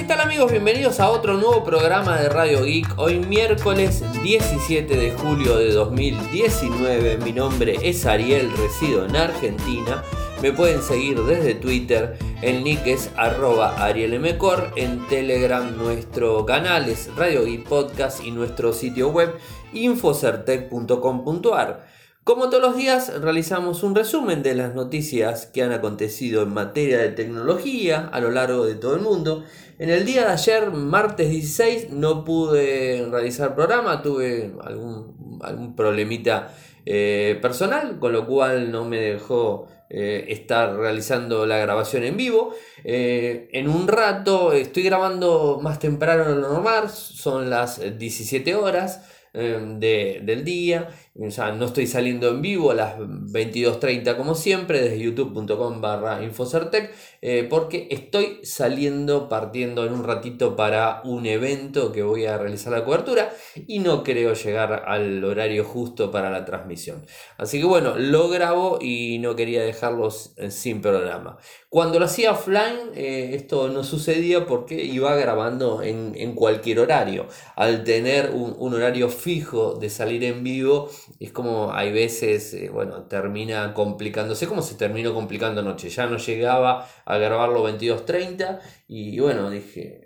¿qué tal amigos? Bienvenidos a otro nuevo programa de Radio Geek. Hoy miércoles 17 de julio de 2019. Mi nombre es Ariel, resido en Argentina. Me pueden seguir desde Twitter, el nick es arroba arielmcor, en Telegram nuestro canal es Radio Geek Podcast y nuestro sitio web infocertec.com.ar. Como todos los días, realizamos un resumen de las noticias que han acontecido en materia de tecnología a lo largo de todo el mundo. En el día de ayer, martes 16, no pude realizar programa, tuve algún, algún problemita eh, personal, con lo cual no me dejó eh, estar realizando la grabación en vivo. Eh, en un rato estoy grabando más temprano de lo normal, son las 17 horas. Em, del día. No estoy saliendo en vivo a las 22.30 como siempre desde youtube.com barra infocertec eh, porque estoy saliendo partiendo en un ratito para un evento que voy a realizar la cobertura y no creo llegar al horario justo para la transmisión. Así que bueno, lo grabo y no quería dejarlos eh, sin programa. Cuando lo hacía offline, eh, esto no sucedía porque iba grabando en, cualquier horario. Al tener un, horario fijo de salir en vivo, es como hay veces, eh, bueno, termina complicándose, como se terminó complicando anoche. Ya no llegaba a grabarlo 22.30 y bueno, dije,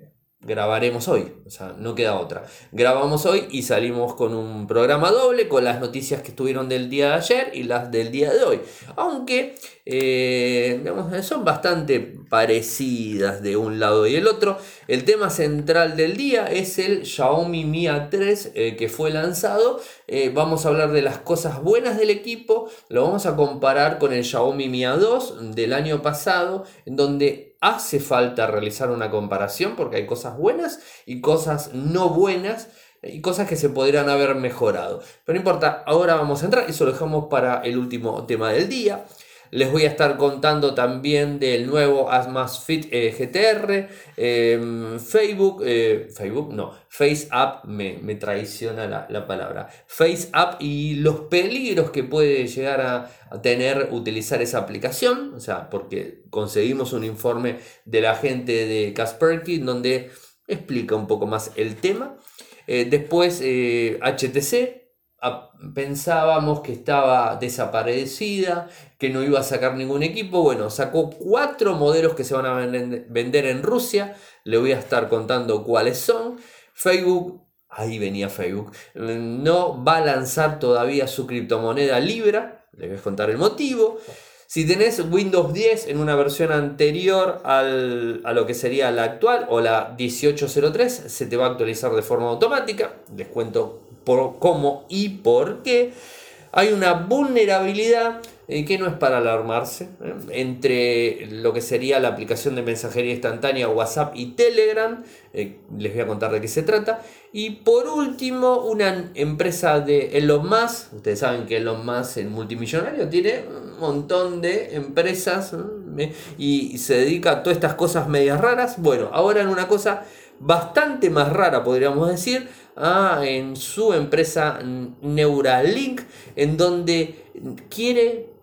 grabaremos hoy, o sea, no queda otra. Grabamos hoy y salimos con un programa doble con las noticias que estuvieron del día de ayer y las del día de hoy. Aunque eh, son bastante parecidas de un lado y el otro. El tema central del día es el Xiaomi Mi A3 eh, que fue lanzado. Eh, vamos a hablar de las cosas buenas del equipo. Lo vamos a comparar con el Xiaomi Mi A2 del año pasado, donde hace falta realizar una comparación porque hay cosas buenas y cosas no buenas y cosas que se podrían haber mejorado. Pero no importa, ahora vamos a entrar, eso lo dejamos para el último tema del día. Les voy a estar contando también del nuevo Asmasfit eh, GTR, em, Facebook, eh, Facebook no, FaceApp, me, me traiciona la, la, palabra, FaceApp y los peligros que puede llegar a, tener utilizar esa aplicación, o sea, porque conseguimos un informe de la gente de Kaspersky donde explica un poco más el tema. Eh, después HTC, pensábamos que estaba desaparecida, que no iba a sacar ningún equipo. Bueno, sacó cuatro modelos que se van a vender en Rusia. Le voy a estar contando cuáles son. Facebook, ahí venía Facebook, no va a lanzar todavía su criptomoneda Libra. Les voy a contar el motivo. Si tenés Windows 10 en una versión anterior a lo que sería la actual o la 1803, se te va a actualizar de forma automática. Les cuento por cómo y por qué, hay una vulnerabilidad eh, que no es para alarmarse ¿eh? entre lo que sería la aplicación de mensajería instantánea WhatsApp y Telegram. Eh, les voy a contar de qué se trata. Y por último, una empresa de Elon Musk. Ustedes saben que Elon Musk, el multimillonario, tiene un montón de empresas y se dedica a todas estas cosas medias raras. Bueno, ahora en una cosa bastante más rara, podríamos decir en su empresa Neuralink, en donde quiere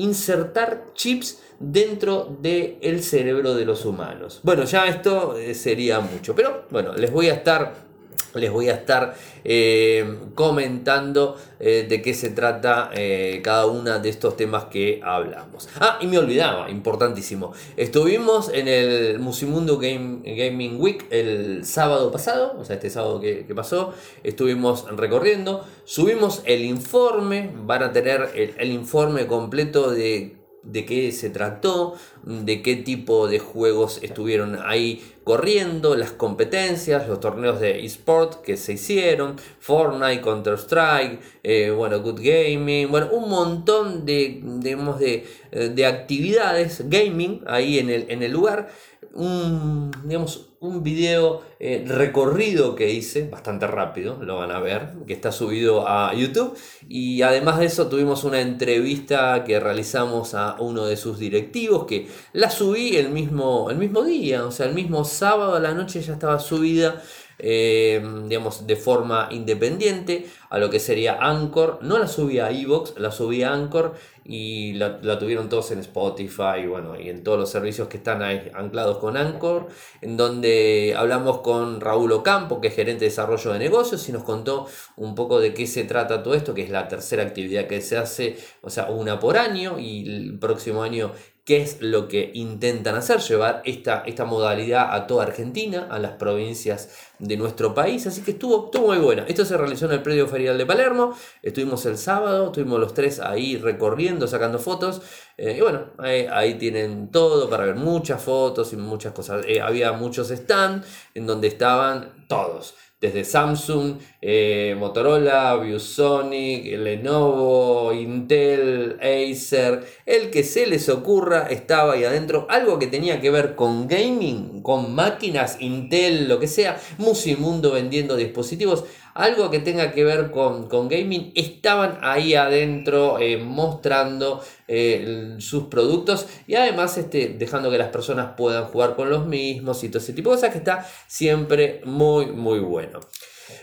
insertar chips dentro del cerebro de los humanos. Bueno, ya esto eh, sería mucho, pero bueno, les voy a estar les voy a estar eh, comentando eh, de qué se trata eh, cada uno de estos temas que hablamos. Ah, y me olvidaba, importantísimo. Estuvimos en el Musimundo Game, Gaming Week el sábado pasado, o sea, este sábado que, pasó. Estuvimos recorriendo, subimos el informe, van a tener el informe completo de de qué se trató, de qué tipo de juegos estuvieron ahí corriendo, las competencias, los torneos de eSport que se hicieron, Fortnite, Counter-Strike, eh, bueno, Good Gaming, bueno, un montón de, digamos, de, de actividades gaming ahí en el, en el lugar un, digamos, un video eh, recorrido que hice, bastante rápido, lo van a ver, que está subido a YouTube. Y además de eso tuvimos una entrevista que realizamos a uno de sus directivos, que la subí el mismo, el mismo día, o sea, el mismo sábado a la noche ya estaba subida. Eh, digamos, de forma independiente a lo que sería Anchor. No la subí a Evox, la subí a Anchor y la, tuvieron todos en Spotify bueno, y en todos los servicios que están ahí anclados con Anchor, en donde hablamos con Raúl Ocampo, que es gerente de desarrollo de negocios, y nos contó un poco de qué se trata todo esto, que es la tercera actividad que se hace, o sea, una por año, y el próximo año qué es lo que intentan hacer, llevar esta, esta modalidad a toda Argentina, a las provincias de nuestro país, así que estuvo, estuvo muy bueno. Esto se realizó en el predio ferial de Palermo, estuvimos el sábado, estuvimos los tres ahí recorriendo, sacando fotos, eh, y bueno, ahí, tienen todo para ver. Muchas fotos y muchas cosas. Eh, había muchos stands en donde estaban todos desde Samsung, eh, Motorola, ViewSonic, Lenovo, Intel, Acer, el que se les ocurra estaba ahí adentro. Algo que tenía que ver con gaming, con máquinas, Intel, lo que sea, Musimundo vendiendo dispositivos algo que tenga que ver con, gaming, estaban ahí adentro eh, mostrando eh, sus productos y además este, dejando que las personas puedan jugar con los mismos y todo ese tipo de cosas que está siempre muy muy bueno.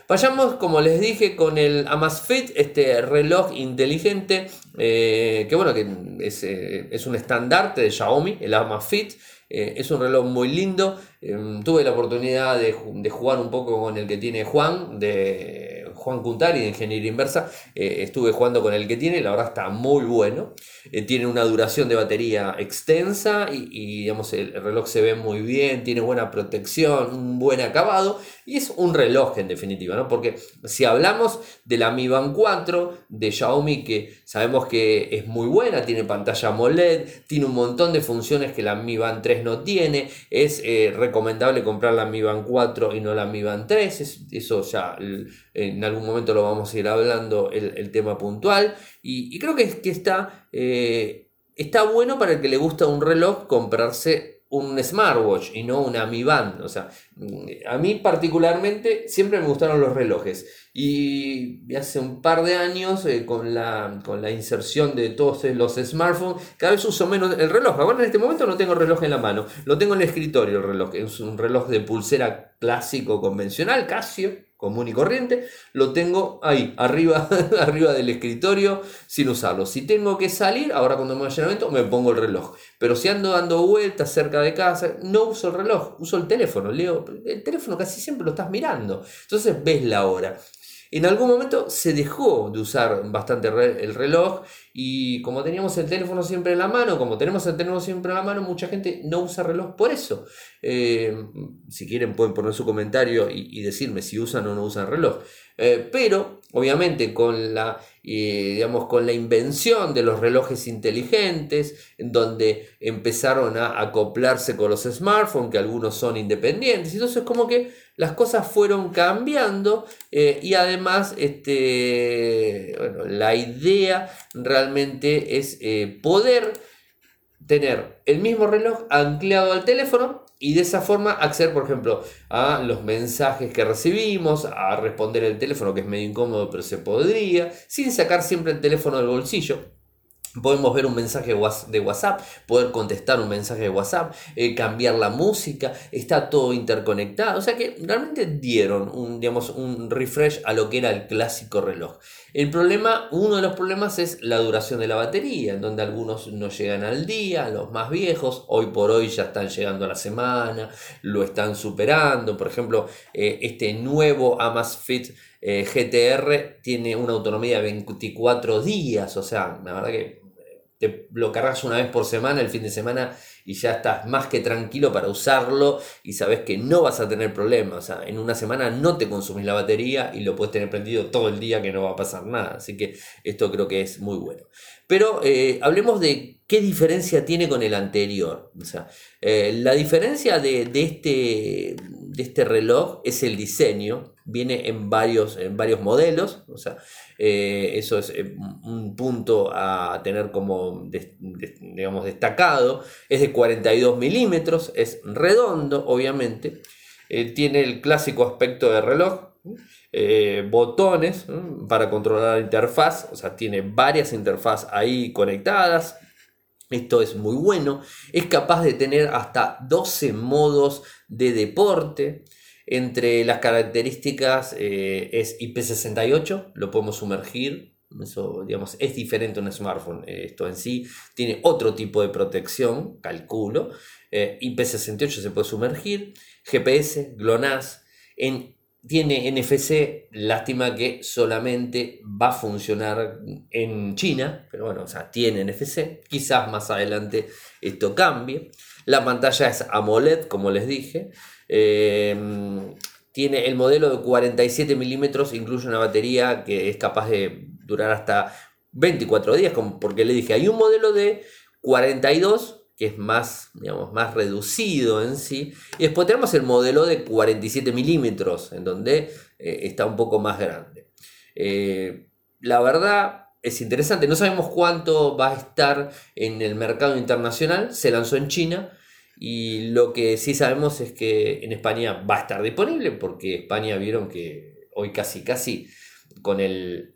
Vayamos, como les dije, con el Amazfit, este reloj inteligente, eh, que bueno, que es, es un estandarte de Xiaomi, el Amazfit. Eh, es un reloj muy lindo. Em, tuve la oportunidad de, de, jugar un poco con el que tiene Juan, de Juan Cuntari de Ingeniería Inversa. Eh, estuve jugando con el que tiene, la verdad está muy bueno. Eh, tiene una duración de batería extensa y, digamos, el, reloj se ve muy bien, tiene buena protección, un buen acabado y es un reloj en definitiva, ¿no? Porque si hablamos de la Mi Band 4 de Xiaomi, que sabemos que es muy buena, tiene pantalla AMOLED, tiene un montón de funciones que la Mi Band 3 no tiene, es eh, recomendable comprar la Mi Band 4 y no la Mi Band 3, eso ya en algún momento lo vamos a ir hablando el, tema puntual. Y, creo que, que está, eh, está bueno para el que le gusta un reloj comprarse un smartwatch y no una Mi Band. O sea, a mí particularmente siempre me gustaron los relojes. Y hace un par de años, eh, con, la, con la inserción de todos los smartphones, cada vez uso menos el reloj. Ahora en este momento no tengo reloj en la mano, lo tengo en el escritorio el reloj. Es un reloj de pulsera clásico convencional, Casio común y corriente, lo tengo ahí, arriba, arriba del escritorio, sin usarlo. Si tengo que salir, ahora cuando me vaya al evento, me pongo el reloj. Pero si ando dando vueltas cerca de casa, no uso el reloj, uso el teléfono. Leo, el teléfono casi siempre lo estás mirando. Entonces ves la hora. En algún momento se dejó de usar bastante el reloj y como teníamos el teléfono siempre en la mano, como tenemos el teléfono siempre en la mano, mucha gente no usa reloj por eso. Eh, si quieren pueden poner su comentario y, decirme si usan o no usan reloj. Eh, pero obviamente con la, eh, digamos, con la invención de los relojes inteligentes, en donde empezaron a acoplarse con los smartphones, que algunos son independientes, entonces como que las cosas fueron cambiando eh, y además este, la idea realmente es eh, poder tener el mismo reloj anclado al teléfono y de esa forma acceder, por ejemplo, a los mensajes que recibimos, a responder el teléfono, que es medio incómodo, pero se podría, sin sacar siempre el teléfono del bolsillo. Podemos ver un mensaje de WhatsApp, poder contestar un mensaje de WhatsApp, eh, cambiar la música, está todo interconectado. O sea que realmente dieron un, digamos, un refresh a lo que era el clásico reloj. El problema, uno de los problemas es la duración de la batería, en donde algunos no llegan al día, los más viejos, hoy por hoy ya están llegando a la semana, lo están superando. Por ejemplo, eh, este nuevo Amazfit eh, GTR tiene una autonomía de 24 días, o sea, la verdad que te lo cargas una vez por semana, el fin de semana, y ya estás más que tranquilo para usarlo y sabes que no vas a tener problemas. O sea, en una semana no te consumís la batería y lo puedes tener prendido todo el día que no va a pasar nada. Así que esto creo que es muy bueno. Pero eh, hablemos de qué diferencia tiene con el anterior. O sea, eh, la diferencia de, este, de este reloj es el diseño. Viene en varios, en varios modelos. O sea, eh, eso es un punto a tener como, digamos, destacado. Es de 42 milímetros, es redondo, obviamente. tiene el clásico aspecto de reloj, eh, botones para controlar la interfaz, o sea, tiene varias interfaces ahí conectadas. Esto es muy bueno. Es capaz de tener hasta 12 modos de deporte. Entre las características eh, es IP68, lo podemos sumergir, eso digamos, es diferente a un smartphone. Esto en sí tiene otro tipo de protección, calculo. Eh, IP68 se puede sumergir, GPS, GLONASS, en, tiene NFC, lástima que solamente va a funcionar en China, pero bueno, o sea, tiene NFC, quizás más adelante esto cambie. La pantalla es AMOLED, como les dije. Em, tiene el modelo de 47 milímetros, incluye una batería que es capaz de durar hasta 24 días, como porque le dije, hay un modelo de 42 que es más, digamos, más reducido en sí, y después tenemos el modelo de 47 milímetros, en donde eh, está un poco más grande. Eh, la verdad es interesante, no sabemos cuánto va a estar en el mercado internacional, se lanzó en China, y lo que sí sabemos es que en España va a estar disponible, porque España vieron que hoy casi, casi con el...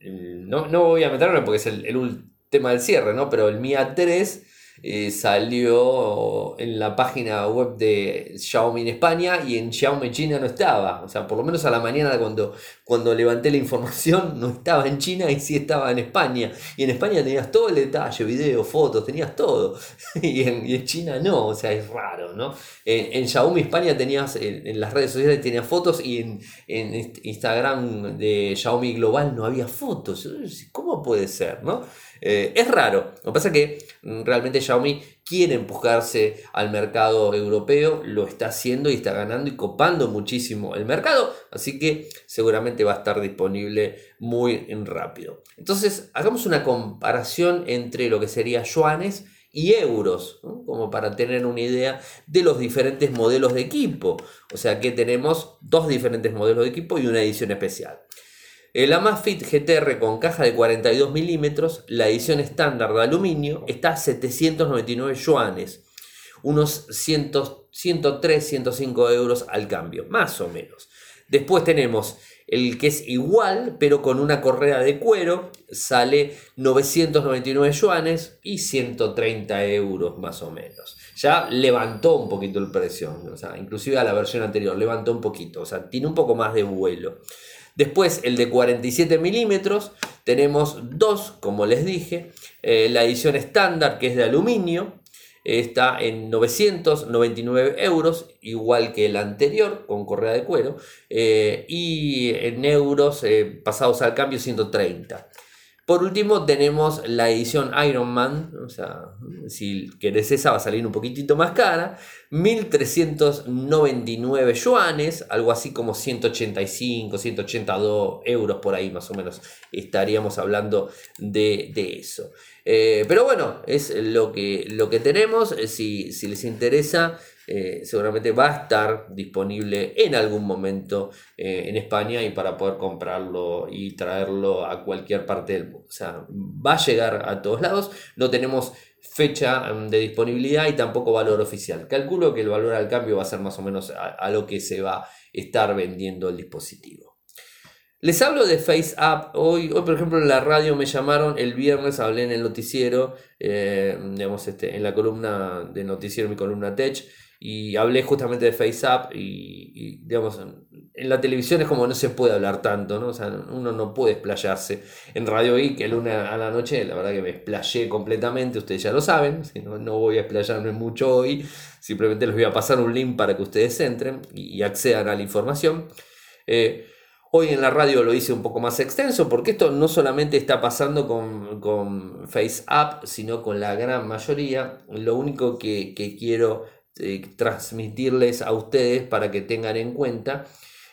no, no, voy a meterme porque es el, tema del cierre, ¿no? Pero el MIA 3 eh, salió en la página web de Xiaomi en España y en Xiaomi China no estaba. O sea, por lo menos a la mañana cuando, cuando levanté la información no estaba en China y sí estaba en España. Y en España tenías todo el detalle, video, fotos, tenías todo. y, en, China no, o sea, es raro, ¿no? En, Xiaomi España tenías, en, las redes sociales tenías fotos y en, en Instagram de Xiaomi Global no había fotos. ¿Cómo puede ser, no? Eh, es raro. Lo que pasa es que mm, realmente Xiaomi quiere empujarse al mercado europeo, lo está haciendo y está ganando y copando muchísimo el mercado, así que seguramente va a estar disponible muy rápido. Entonces, hagamos una comparación entre lo que sería yuanes y euros, como para tener una idea de los diferentes modelos de equipo. O sea que tenemos dos diferentes modelos de equipo y una edición especial. El Amazfit GTR con caja de 42 milímetros, la edición estándar de aluminio, está a 799 yuanes, unos 103, 105 euros al cambio, más o menos. Después tenemos el que es igual, pero con una correa de cuero, sale 999 yuanes y 130 euros más o menos. Ya levantó un poquito el precio, o sea, inclusive a la versión anterior, levantó un poquito, o sea, tiene un poco más de vuelo. Después el de 47 milímetros, tenemos dos, como les dije, eh, la edición estándar que es de aluminio, está en 999 euros, igual que el anterior, con correa de cuero, eh, y en euros eh, pasados al cambio 130. Por último tenemos la edición Iron Man, o sea, si querés esa va a salir un poquitito más cara, 1399 yuanes, algo así como 185, 182 euros por ahí más o menos estaríamos hablando de, eso. Eh, pero bueno, es lo que, lo que tenemos, si, si les interesa eh, seguramente va a estar disponible en algún momento eh, en España y para poder comprarlo y traerlo a cualquier parte del mundo. O sea, va a llegar a todos lados. No tenemos fecha mm, de disponibilidad y tampoco valor oficial. Calculo que el valor al cambio va a ser más o menos a, lo que se va a estar vendiendo el dispositivo. Les hablo de FaceApp. Hoy, hoy, por ejemplo, en la radio me llamaron. El viernes hablé en el noticiero, eh, digamos, este, en la columna de noticiero, mi columna Tech y hablé justamente de FaceApp y, y, digamos, en la televisión es como no se puede hablar tanto, ¿no? O sea, uno no puede explayarse. En Radio I, que el lunes a la noche, la verdad que me explayé completamente, ustedes ya lo saben, no, voy a explayarme mucho hoy, simplemente les voy a pasar un link para que ustedes entren y, accedan a la información. Eh, Hoy en la radio lo hice un poco más extenso porque esto no solamente está pasando con, con FaceApp, sino con la gran mayoría. Lo único que, que quiero eh, transmitirles a ustedes para que tengan en cuenta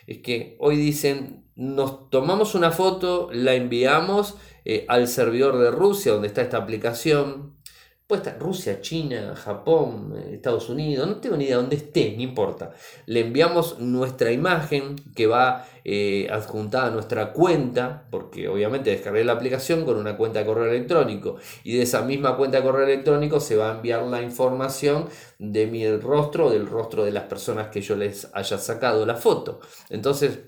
es que hoy dicen, nos tomamos una foto, la enviamos eh, al servidor de Rusia donde está esta aplicación, Puede estar Rusia, China, Japón, eh, Estados Unidos, no tengo ni idea dónde esté, no importa. Le enviamos nuestra imagen que va eh, adjuntada a nuestra cuenta, porque obviamente descargué la aplicación con una cuenta de correo electrónico y de esa misma cuenta de correo electrónico se va a enviar la información de mi rostro, del rostro de las personas que yo les haya sacado la foto. Entonces,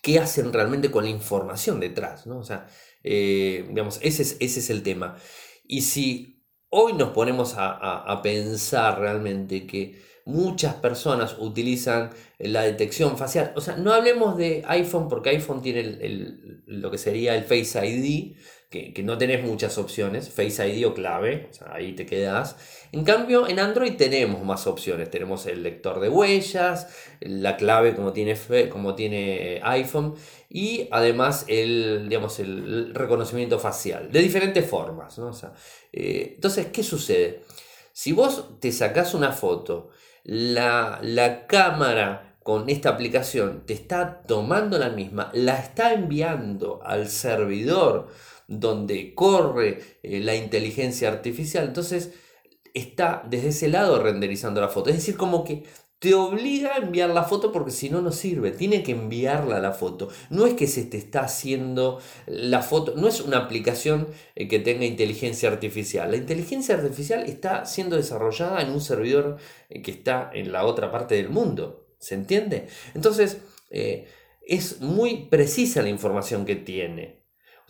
¿qué hacen realmente con la información detrás? ¿no? O sea, eh, digamos, ese es, ese es el tema. Y si hoy nos ponemos a, pensar realmente que muchas personas utilizan la detección facial. O sea, no hablemos de iPhone porque iPhone tiene lo que sería el Face ID, que, no tenés muchas opciones, Face ID o clave, ahí te quedas. En cambio, en Android tenemos más opciones. Tenemos el lector de huellas, la clave como tiene, como tiene iPhone y además el, digamos, el reconocimiento facial, de diferentes formas. Eh, entonces, ¿qué sucede? Si vos te sacás una foto, la, la cámara con esta aplicación te está tomando la misma, la está enviando al servidor donde corre eh, la inteligencia artificial, entonces está desde ese lado renderizando la foto. Es decir, como que te obliga a enviar la foto porque si no, no sirve. Tiene que enviarla la foto. No es que se te está haciendo la foto, no es una aplicación eh, que tenga inteligencia artificial. La inteligencia artificial está siendo desarrollada en un servidor eh, que está en la otra parte del mundo. ¿Se entiende? Entonces, es muy precisa la información que tiene.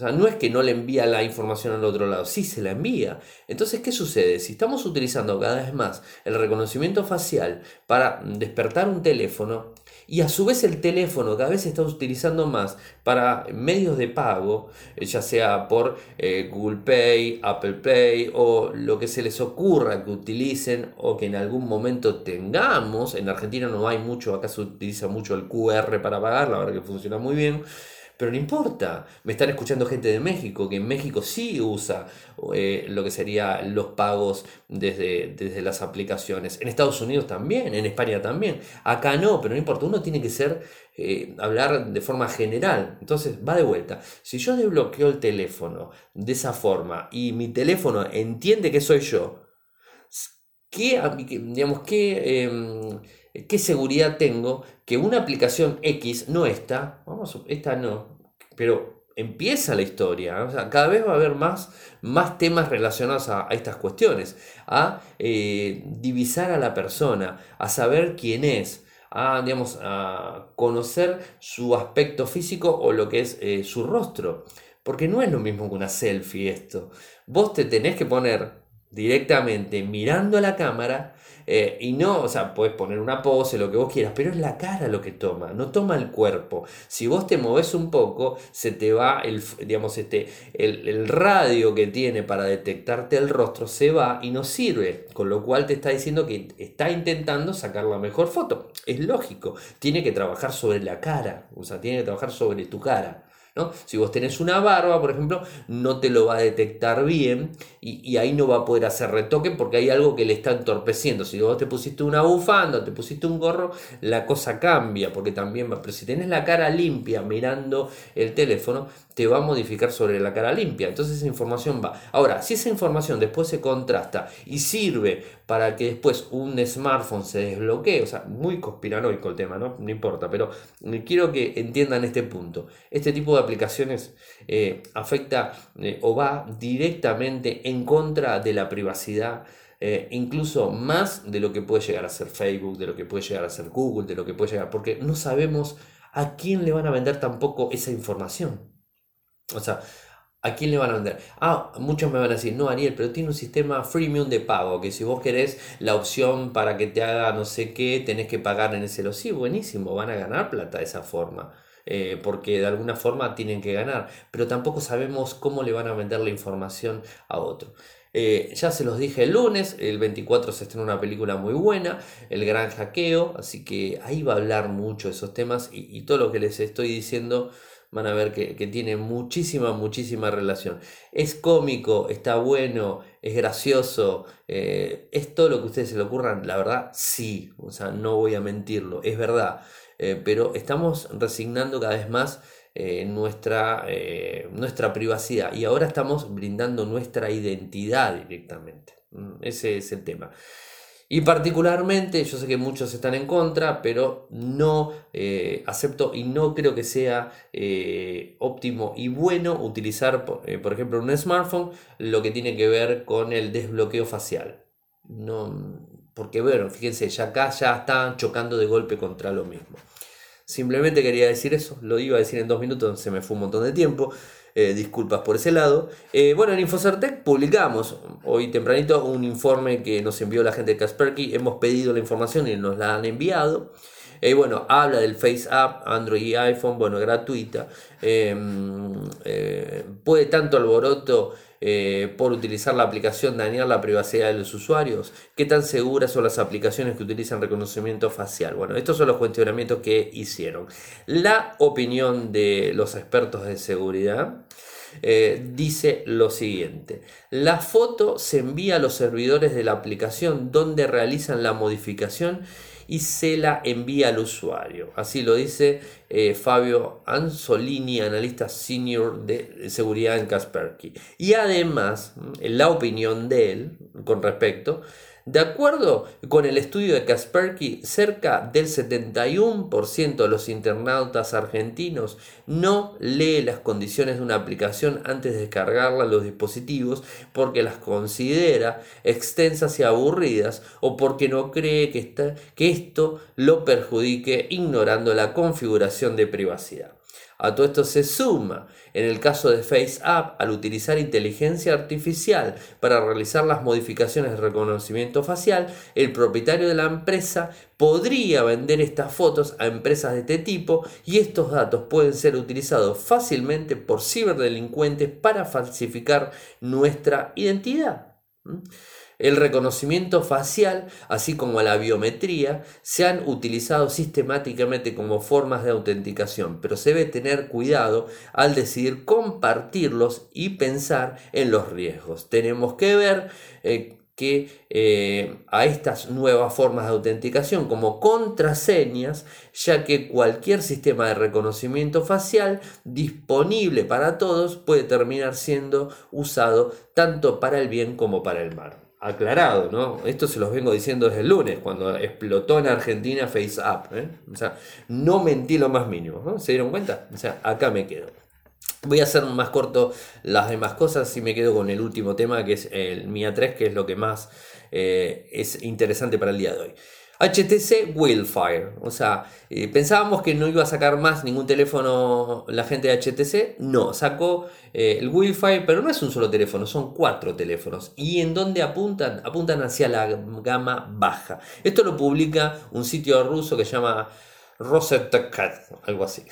Sea, no es que no le envía la información al otro lado, sí se la envía. Entonces, ¿qué sucede? Si estamos utilizando cada vez más el reconocimiento facial para despertar un teléfono y a su vez el teléfono cada vez se está utilizando más para medios de pago, eh, ya sea por eh, Google Pay, Apple Pay o lo que se les ocurra que utilicen o que en algún momento tengamos, en Argentina no hay mucho, acá se utiliza mucho el QR para pagar, la verdad que funciona muy bien pero no importa, me están escuchando gente de México, que en México sí usa eh, lo que serían los pagos desde, desde las aplicaciones. En Estados Unidos también, en España también. Acá no, pero no importa, uno tiene que ser, eh, hablar de forma general. Entonces, va de vuelta. Si yo desbloqueo el teléfono de esa forma y mi teléfono entiende que soy yo, ¿qué, digamos, qué, em, qué seguridad tengo que una aplicación X, no esta, vamos, esta no, pero empieza la historia. cada vez va a haber más, más temas relacionados a, estas cuestiones, a eh, divisar a la persona, a saber quién es, a, digamos, a conocer su aspecto físico o lo que es eh, su rostro. Porque no es lo mismo que una selfie esto. Vos te tenés que poner directamente mirando a la cámara eh, y no, o sea, puedes poner una pose, lo que vos quieras, pero es la cara lo que toma, no toma el cuerpo. Si vos te moves un poco, se te va el, digamos, este, el, radio que tiene para detectarte el rostro, se va y no sirve. Con lo cual te está diciendo que está intentando sacar la mejor foto. Es lógico, tiene que trabajar sobre la cara, o sea, tiene que trabajar sobre tu cara. Si vos tenés una barba, por ejemplo, no te lo va a detectar bien y, ahí no va a poder hacer retoque porque hay algo que le está entorpeciendo. Si vos te pusiste una bufanda, te pusiste un gorro, la cosa cambia porque también. Pero si tenés la cara limpia mirando el teléfono, te va a modificar sobre la cara limpia. Entonces esa información va. Ahora, si esa información después se contrasta y sirve para que después un smartphone se desbloquee, o sea, muy conspiranoico el tema, ¿no? No importa, pero quiero que entiendan este punto. Este tipo de aplicaciones eh, afecta eh, o va directamente en contra de la privacidad. Eh, incluso más de lo que puede llegar a ser Facebook, de lo que puede llegar a ser Google, de lo que puede llegar, porque no sabemos a quién le van a vender tampoco esa información. O sea, ¿A quién le van a vender? Ah, muchos me van a decir, no, Ariel, pero tiene un sistema freemium de pago, que si vos querés la opción para que te haga no sé qué, tenés que pagar en ese lo. Sí, buenísimo, van a ganar plata de esa forma. Eh, porque de alguna forma tienen que ganar, pero tampoco sabemos cómo le van a vender la información a otro. Eh, ya se los dije el lunes, el 24 se estrena una película muy buena, El Gran Hackeo, así que ahí va a hablar mucho de esos temas y, todo lo que les estoy diciendo van a ver que, tiene muchísima, muchísima relación. Es cómico, está bueno, es gracioso, eh, es todo lo que ustedes se le ocurran, la verdad, sí, o sea, no voy a mentirlo, es verdad. Eh, pero estamos resignando cada vez más eh, nuestra, nuestra privacidad y ahora estamos brindando nuestra identidad directamente. Mm, ese es el tema. Y particularmente, yo sé que muchos están en contra, pero no acepto y no creo que sea óptimo y bueno utilizar, por, ejemplo, un smartphone, lo que tiene que ver con el desbloqueo facial. No, porque bueno, fíjense, ya acá ya están chocando de golpe contra lo mismo. Simplemente quería decir eso, lo iba a decir en dos minutos, se me fue un montón de tiempo. Eh, disculpas por ese lado. Eh, bueno, en Infocertec publicamos hoy tempranito un informe que nos envió la gente de Kasperky. Hemos pedido la información y nos la han enviado. Y bueno, habla del Face App, Android y iPhone, bueno, gratuita. Em, puede tanto alboroto eh, por utilizar la aplicación dañar la privacidad de los usuarios? ¿Qué tan seguras son las aplicaciones que utilizan reconocimiento facial? Bueno, estos son los cuestionamientos que hicieron. La opinión de los expertos de seguridad. Eh, dice lo siguiente, la foto se envía a los servidores de la aplicación donde realizan la modificación y se la envía al usuario. Así lo dice eh, Fabio Anzolini, analista senior de seguridad en Kaspersky. Y además, la opinión de él con respecto de acuerdo con el estudio de Kaspersky, cerca del 71% de los internautas argentinos no lee las condiciones de una aplicación antes de descargarla a los dispositivos porque las considera extensas y aburridas o porque no cree que, que esto lo perjudique ignorando la configuración de privacidad. A todo esto se suma, en el caso de FaceApp, al utilizar inteligencia artificial para realizar las modificaciones de reconocimiento facial, el propietario de la empresa podría vender estas fotos a empresas de este tipo y estos datos pueden ser utilizados fácilmente por ciberdelincuentes para falsificar nuestra identidad. ¿Mm? El reconocimiento facial, así como la biometría, se han utilizado sistemáticamente como formas de autenticación, pero se debe tener cuidado al decidir compartirlos y pensar en los riesgos. Tenemos que ver eh, que eh, a estas nuevas formas de autenticación como contraseñas, ya que cualquier sistema de reconocimiento facial disponible para todos puede terminar siendo usado tanto para el bien como para el mal aclarado, ¿no? Esto se los vengo diciendo desde el lunes, cuando explotó en Argentina FaceApp. ¿eh? O sea, no mentí lo más mínimo, ¿no? ¿Se dieron cuenta? O sea, acá me quedo. Voy a hacer más corto las demás cosas y me quedo con el último tema que es el MIA 3, que es lo que más eh, es interesante para el día de hoy. HTC Wildfire. O sea, eh, pensábamos que no iba a sacar más ningún teléfono la gente de HTC. No, sacó eh, el Wildfire, pero no es un solo teléfono, son cuatro teléfonos. ¿Y en dónde apuntan? Apuntan hacia la gama baja. Esto lo publica un sitio ruso que se llama Rosettakat, algo así.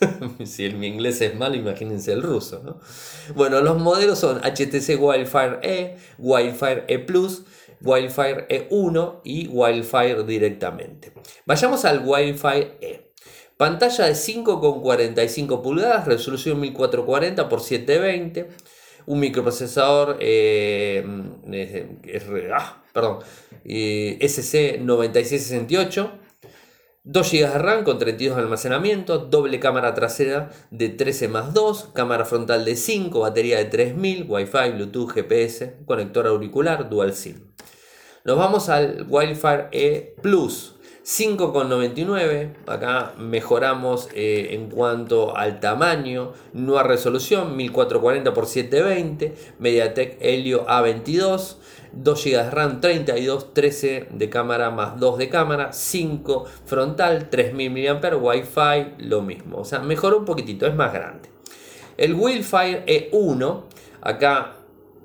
si el, mi inglés es malo, imagínense el ruso. Bueno, los modelos son HTC Wildfire E, Wildfire E Plus Wildfire E1 y Wildfire directamente. Vayamos al Wildfire E. Pantalla de 5,45 pulgadas, resolución 1440 x 720, un microprocesador eh, ah, perdón, eh, SC9668, 2 GB de RAM con 32 de almacenamiento, doble cámara trasera de 13 más 2, cámara frontal de 5, batería de 3000, Wi-Fi, Bluetooth, GPS, conector auricular, dual SIM. Nos vamos al Wildfire E Plus. 5,99. Acá mejoramos eh, en cuanto al tamaño, nueva resolución 1440 x 720, MediaTek Helio A22, 2 GB de RAM, 32, 13 de cámara más 2 de cámara, 5 frontal, 3000 mAh, Wi-Fi, lo mismo. O sea, mejoró un poquitito, es más grande. El Wildfire E1, acá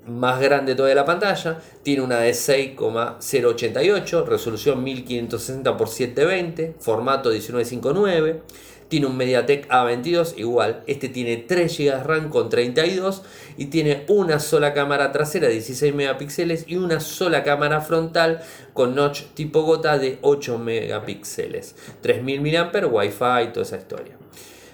más grande toda la pantalla, tiene una de 6,088, resolución 1560 x 720, formato 1959, tiene un MediaTek A22 igual, este tiene 3 GB de RAM con 32 y tiene una sola cámara trasera de 16 megapíxeles y una sola cámara frontal con notch tipo gota de 8 megapíxeles, 3000 mAh, Wi-Fi, toda esa historia.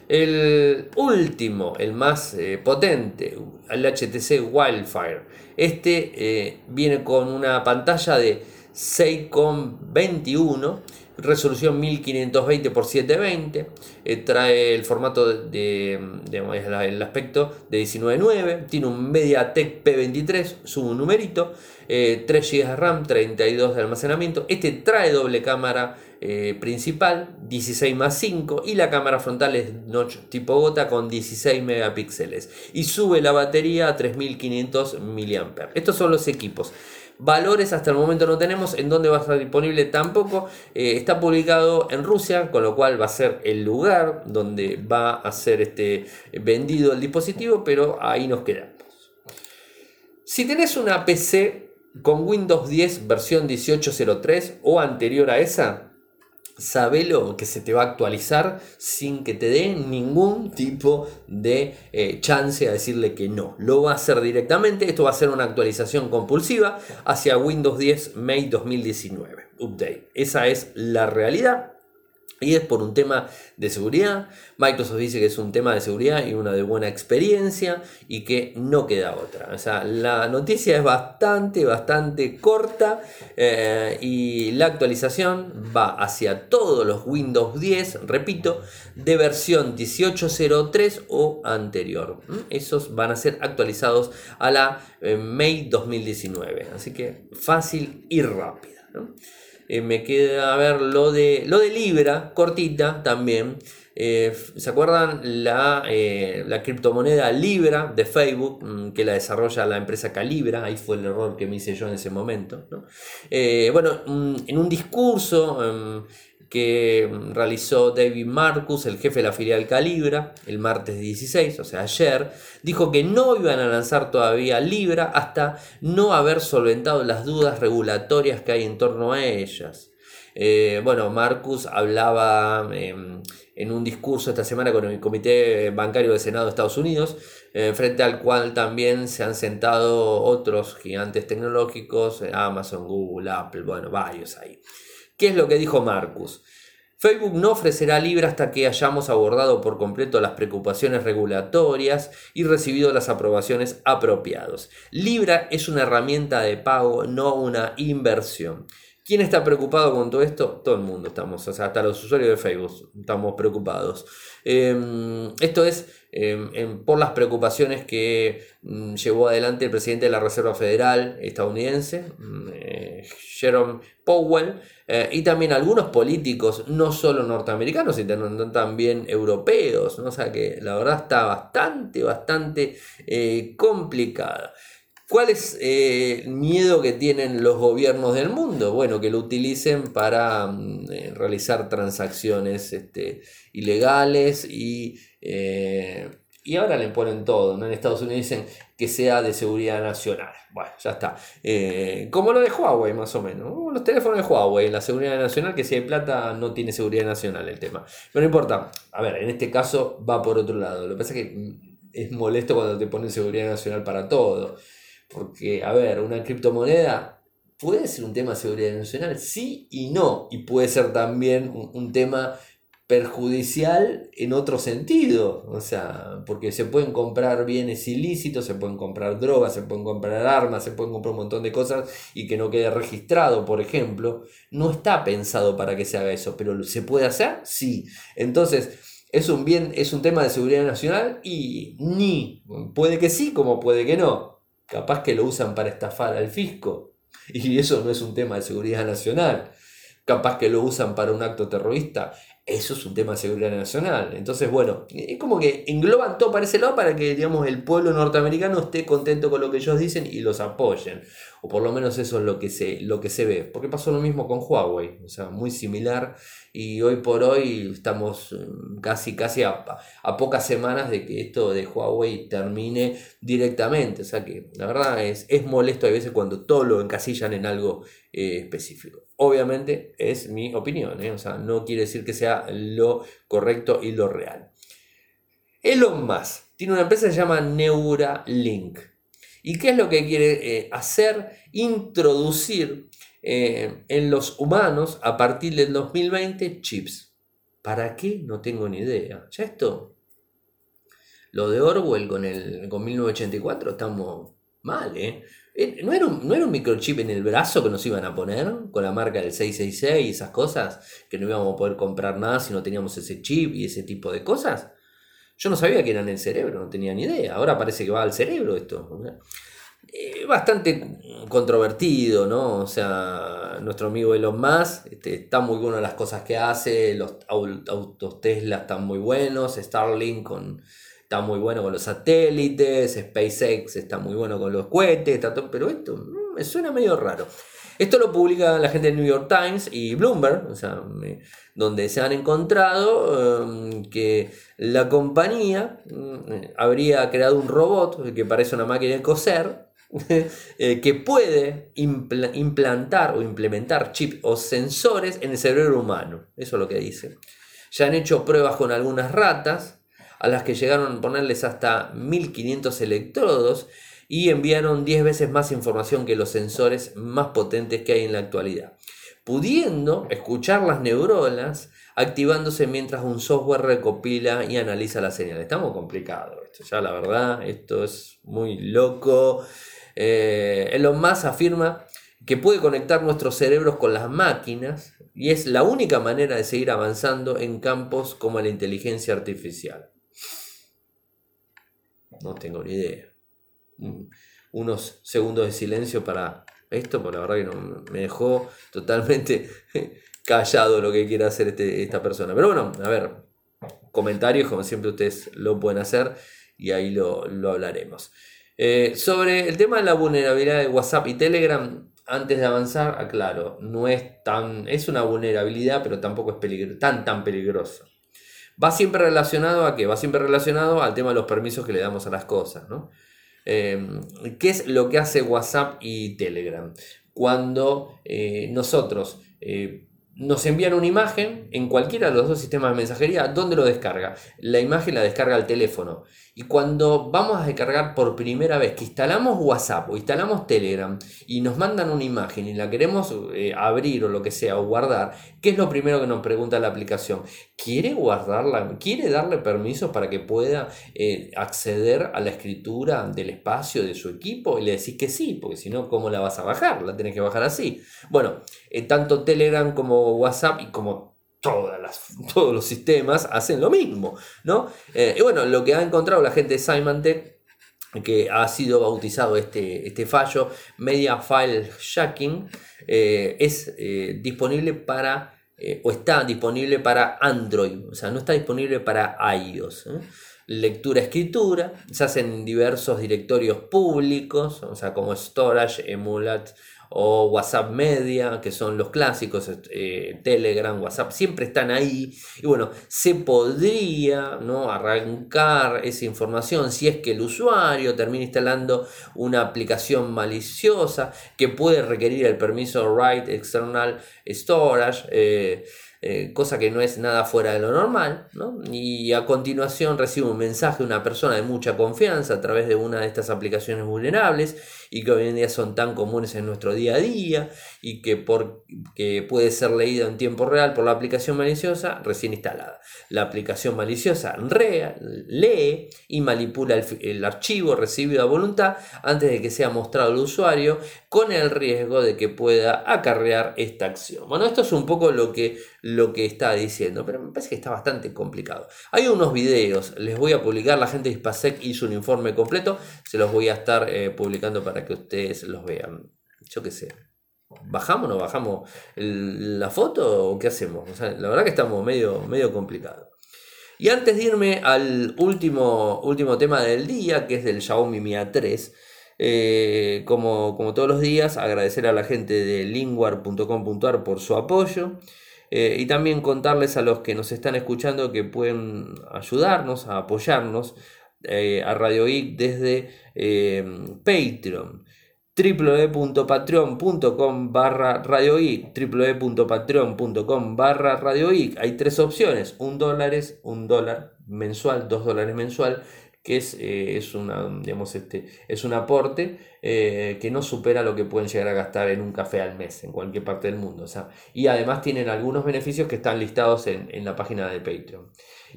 El último, el más eh, potente, el HTC Wildfire. Este eh, viene con una pantalla de 6,21 resolución 1520 x 720 trae el formato de, el aspecto de 19.9 tiene un MediaTek P23 su numerito 3 eh, GB de RAM 32 de almacenamiento este trae doble cámara eh, principal 16 más 5 y la cámara frontal es notch tipo gota con 16 megapíxeles y sube la batería a 3500 mAh estos son los equipos Valores hasta el momento no tenemos, en dónde va a estar disponible tampoco. Eh, está publicado en Rusia, con lo cual va a ser el lugar donde va a ser este, vendido el dispositivo, pero ahí nos quedamos. Si tenés una PC con Windows 10 versión 18.03 o anterior a esa, sabelo que se te va a actualizar sin que te dé ningún tipo de eh, chance a decirle que no. Lo va a hacer directamente. Esto va a ser una actualización compulsiva hacia Windows 10 May 2019. Update. Esa es la realidad. Y es por un tema de seguridad. Microsoft dice que es un tema de seguridad y una de buena experiencia y que no queda otra. O sea, la noticia es bastante, bastante corta eh, y la actualización va hacia todos los Windows 10, repito, de versión 18.03 o anterior. ¿Mm? Esos van a ser actualizados a la eh, May 2019. Así que fácil y rápida. Eh, me queda ver lo de, lo de Libra, cortita también. Eh, ¿Se acuerdan la, eh, la, criptomoneda Libra de Facebook mm, que la desarrolla la empresa Calibra? Ahí fue el error que me hice yo en ese momento. bueno, mm, en un discurso em, que realizó David Marcus, el jefe de la filial Calibra, el martes 16, o sea, ayer, dijo que no iban a lanzar todavía Libra hasta no haber solventado las dudas regulatorias que hay en torno a ellas. Eh, bueno, Marcus hablaba em, en un discurso esta semana con el Comité Bancario del Senado de Estados Unidos, eh, frente al cual también se han sentado otros gigantes tecnológicos, Amazon, Google, Apple, bueno, varios ahí. ¿Qué es lo que dijo Marcus? Facebook no ofrecerá Libra hasta que hayamos abordado por completo las preocupaciones regulatorias y recibido las aprobaciones apropiadas. Libra es una herramienta de pago, no una inversión. ¿Quién está preocupado con todo esto? Todo el mundo estamos, o sea, hasta los usuarios de Facebook estamos preocupados. Em, esto es em, por las preocupaciones que mm, llevó adelante el presidente de la Reserva Federal estadounidense, mm, eh, Jerome Powell, eh, y también algunos políticos, no solo norteamericanos, sino también europeos. O sea que la verdad está bastante, bastante eh, complicada. ¿Cuál es el miedo que tienen los gobiernos del mundo? Bueno, que lo utilicen para mm, realizar transacciones este, ilegales y, eh, y ahora le ponen todo. En Estados Unidos dicen que sea de seguridad nacional. Bueno, ya está. Eh, como lo de Huawei, más o menos. Uh, los teléfonos de Huawei, la seguridad nacional, que si hay plata no tiene seguridad nacional el tema. Pero no importa. A ver, en este caso va por otro lado. Lo que pasa es que mm, es molesto cuando te ponen seguridad nacional para todo. Porque, a ver, una criptomoneda puede ser un tema de seguridad nacional, sí y no. Y puede ser también un tema perjudicial en otro sentido, o sea, porque se pueden comprar bienes ilícitos, se pueden comprar drogas, se pueden comprar armas, se pueden comprar un montón de cosas y que no quede registrado, por ejemplo, no está pensado para que se haga eso, pero ¿se puede hacer? Sí. Entonces, es un bien, es un tema de seguridad nacional y ni puede que sí como puede que no. Capaz que lo usan para estafar al fisco y eso no es un tema de seguridad nacional capaz que lo usan para un acto terrorista. Eso es un tema de seguridad nacional. Entonces, bueno, es como que engloban todo para ese lado para que, digamos, el pueblo norteamericano esté contento con lo que ellos dicen y los apoyen. O por lo menos eso es lo que se, lo que se ve. Porque pasó lo mismo con Huawei. O sea, muy similar. Y hoy por hoy estamos mm, casi, casi a, pocas semanas de que esto de Huawei termine directamente. O sea que la verdad es, es molesto a veces cuando todo lo encasillan en algo eh, específico. Obviamente es mi opinión, ¿eh? o sea, no quiere decir que sea lo correcto y lo real. Elon Musk tiene una empresa que se llama Neuralink. ¿Y qué es lo que quiere eh, hacer? Introducir eh, en los humanos a partir del 2020 chips. ¿Para qué? No tengo ni idea. Ya esto, lo de Orwell con, el, con 1984, estamos mal, ¿eh? Eh, ¿No era, un, ¿No era un microchip en el brazo que nos iban a poner con la marca del 666 y esas cosas? Que no íbamos a poder comprar nada si no teníamos ese chip y ese tipo de cosas. Yo no sabía que era en el cerebro, no tenía ni idea. Ahora parece que va al cerebro esto. Eh, bastante controvertido, ¿no? O sea, nuestro amigo Elon Musk este, está muy bueno las cosas que hace, los autos Tesla están muy buenos, Starlink con está muy bueno con los satélites, SpaceX está muy bueno con los cohetes, está todo, pero esto, me suena medio raro. Esto lo publica la gente de New York Times y Bloomberg, o sea, donde se han encontrado em, que la compañía mm, habría creado un robot que parece una máquina de coser, eh, que puede implantar o implementar chips o sensores en el cerebro humano. Eso es lo que dice. Ya han hecho pruebas con algunas ratas, a las que llegaron a ponerles hasta 1500 electrodos y enviaron 10 veces más información que los sensores más potentes que hay en la actualidad, pudiendo escuchar las neuronas activándose mientras un software recopila y analiza la señal. Estamos complicados, esto ya la verdad, esto es muy loco. Eh, Elon Musk afirma que puede conectar nuestros cerebros con las máquinas y es la única manera de seguir avanzando en campos como la inteligencia artificial. No tengo ni idea. Unos segundos de silencio para esto, porque la verdad que no, me dejó totalmente callado lo que quiere hacer este, esta persona. Pero bueno, a ver, comentarios, como siempre ustedes lo pueden hacer y ahí lo, hablaremos. Eh, sobre el tema de la vulnerabilidad de WhatsApp y Telegram, antes de avanzar, aclaro, no es tan, es una vulnerabilidad, pero tampoco es tan tan peligroso. Va siempre relacionado a qué? Va siempre relacionado al tema de los permisos que le damos a las cosas, ¿no? Eh, ¿Qué es lo que hace WhatsApp y Telegram? Cuando eh, nosotros nos envían una imagen en cualquiera de los dos sistemas de mensajería, ¿dónde lo descarga? La imagen la descarga al teléfono. Y cuando vamos a descargar por primera vez, que instalamos WhatsApp o instalamos Telegram y nos mandan una imagen y la queremos eh, abrir o lo que sea o guardar, ¿qué es lo primero que nos pregunta la aplicación? ¿Quiere guardarla? ¿Quiere darle permisos para que pueda eh, acceder a la escritura del espacio de su equipo? Y le decís que sí, porque si no, ¿cómo la vas a bajar? La tenés que bajar así. Bueno, eh, tanto Telegram como WhatsApp y como todos los sistemas hacen lo mismo, ¿no? Eh, y bueno, lo que ha encontrado la gente de Symantec, que ha sido bautizado este, este fallo, Media File Jacking, eh, es eh, disponible para, o está disponible para Android, o sea, no está disponible para iOS. Lectura-escritura, se hacen en diversos directorios públicos, o sea, como Storage, Emulat, o WhatsApp Media, que son los clásicos, eh, Telegram, WhatsApp, siempre están ahí. Y bueno, se podría ¿no? arrancar esa información si es que el usuario termina instalando una aplicación maliciosa que puede requerir el permiso Write External Storage. Eh, eh, cosa que no es nada fuera de lo normal, y a continuación recibe un mensaje de una persona de mucha confianza a través de una de estas aplicaciones vulnerables y que hoy en día son tan comunes en nuestro día a día y que, por, que puede ser leído en tiempo real por la aplicación maliciosa recién instalada. La aplicación maliciosa lee y manipula el, el archivo recibido a voluntad antes de que sea mostrado al usuario con el riesgo de que pueda acarrear esta acción. Bueno, esto es un poco lo que lo que está diciendo, pero me parece que está bastante complicado. Hay unos videos, les voy a publicar, la gente de Spasec hizo un informe completo, se los voy a estar eh, publicando para que ustedes los vean. Yo qué sé. ¿Bajamos o no bajamos la foto o qué hacemos? la verdad que estamos medio, medio complicados. Y antes de irme al último, último tema del día, que es del Xiaomi Mi A3, eh, como, como, todos los días, agradecer a la gente de linguar.com.ar por su apoyo. Eh, y también contarles a los que nos están escuchando que pueden ayudarnos, a apoyarnos eh, a Radio Geek desde eh, Patreon. www.patreon.com barra Radio www.patreon.com barra Radio Hay tres opciones, un dólar, un dólar mensual, dos dólares mensual que es, eh, es, una, digamos, este, es un aporte eh, que no supera lo que pueden llegar a gastar en un café al mes en cualquier parte del mundo. O sea, y además tienen algunos beneficios que están listados en, en la página de Patreon.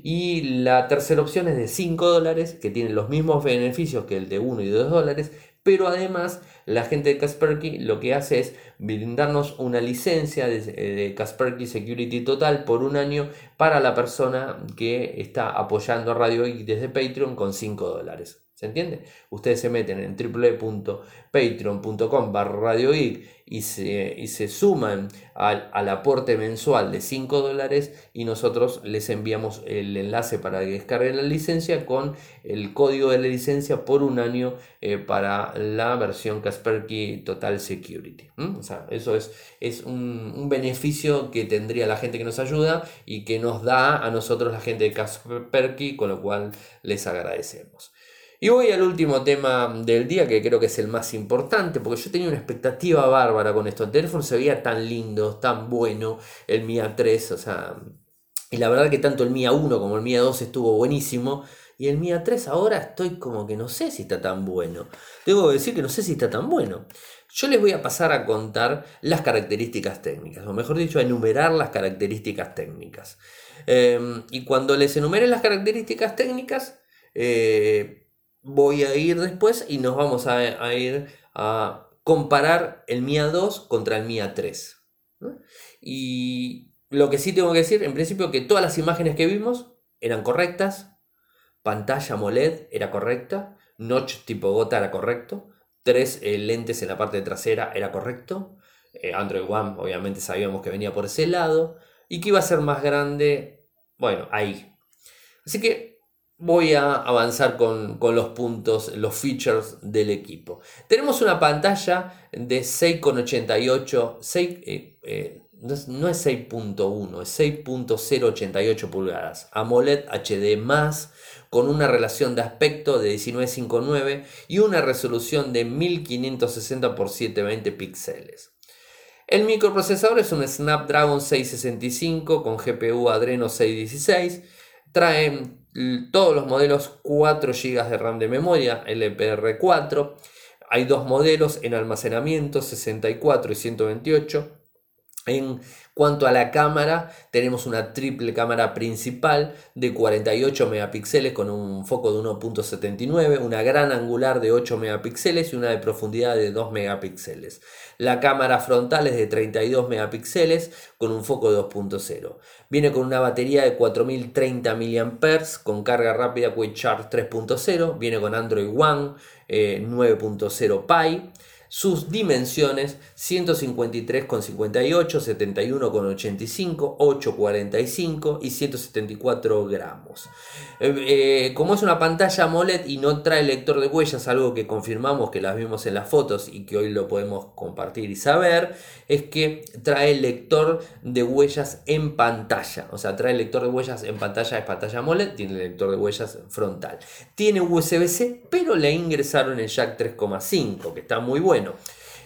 Y la tercera opción es de 5 dólares, que tiene los mismos beneficios que el de 1 y 2 dólares, pero además la gente de Kaspersky lo que hace es brindarnos una licencia de, Kaspersky Security Total por un año para la persona que está apoyando a Radio Geek desde Patreon con 5 dólares. ¿Se entiende? Ustedes se meten en www.patreon.com radio y se, y se suman al, al, aporte mensual de 5 dólares y nosotros les enviamos el enlace para que descarguen la licencia con el código de la licencia por un año eh, para la versión Kaspersky Total Security. O sea, eso es, es un, un, beneficio que tendría la gente que nos ayuda y que nos da a nosotros la gente de Kaspersky, con lo cual les agradecemos. Y voy al último tema del día, que creo que es el más importante, porque yo tenía una expectativa bárbara con esto. El teléfono se veía tan lindo, tan bueno, el Mi A3, o sea, y la verdad que tanto el Mi A1 como el Mi A2 estuvo buenísimo. Y el Mi A3 ahora estoy como que no sé si está tan bueno. Tengo que decir que no sé si está tan bueno. Yo les voy a pasar a contar las características técnicas, o mejor dicho, a enumerar las características técnicas. Em, y cuando les enumere las características técnicas, eh, voy a ir después y nos vamos a, ir a comparar el MIA 2 contra el MIA 3. Y lo que sí tengo que decir, en principio, que todas las imágenes que vimos eran correctas, pantalla AMOLED era correcta, notch tipo gota era correcto, tres eh, lentes en la parte trasera era correcto, eh, Android One obviamente sabíamos que venía por ese lado, y que iba a ser más grande, bueno, ahí. Así que voy a avanzar con, los puntos, los features del equipo. Tenemos una pantalla de 6,88, 6, eh, eh, no es 6.1, es 6.088 pulgadas. AMOLED HD+, con una relación de aspecto de 19.59 y una resolución de 1560 x 720 píxeles. El microprocesador es un Snapdragon 665 con GPU Adreno 616. Trae todos los modelos 4 GB de RAM de memoria, LPR4. Hay dos modelos en almacenamiento, 64 y 128. En cuanto a la cámara, tenemos una triple cámara principal de 48 megapíxeles con un foco de 1.79, una gran angular de 8 megapíxeles y una de profundidad de 2 megapíxeles. La cámara frontal es de 32 megapíxeles con un foco de 2.0. Viene con una batería de 4030 mAh con carga rápida Quick Charge 3.0. Viene con Android One 9.0 eh, Pi. Sus dimensiones 153,58, 71,85, 8,45 y 174 gramos. Eh, eh, como es una pantalla AMOLED y no trae lector de huellas, algo que confirmamos que las vimos en las fotos y que hoy lo podemos compartir y saber, es que trae lector de huellas en pantalla. O sea, trae lector de huellas en pantalla, es pantalla AMOLED, tiene lector de huellas frontal. Tiene USB-C, pero le ingresaron el jack 3,5, que está muy bueno bueno.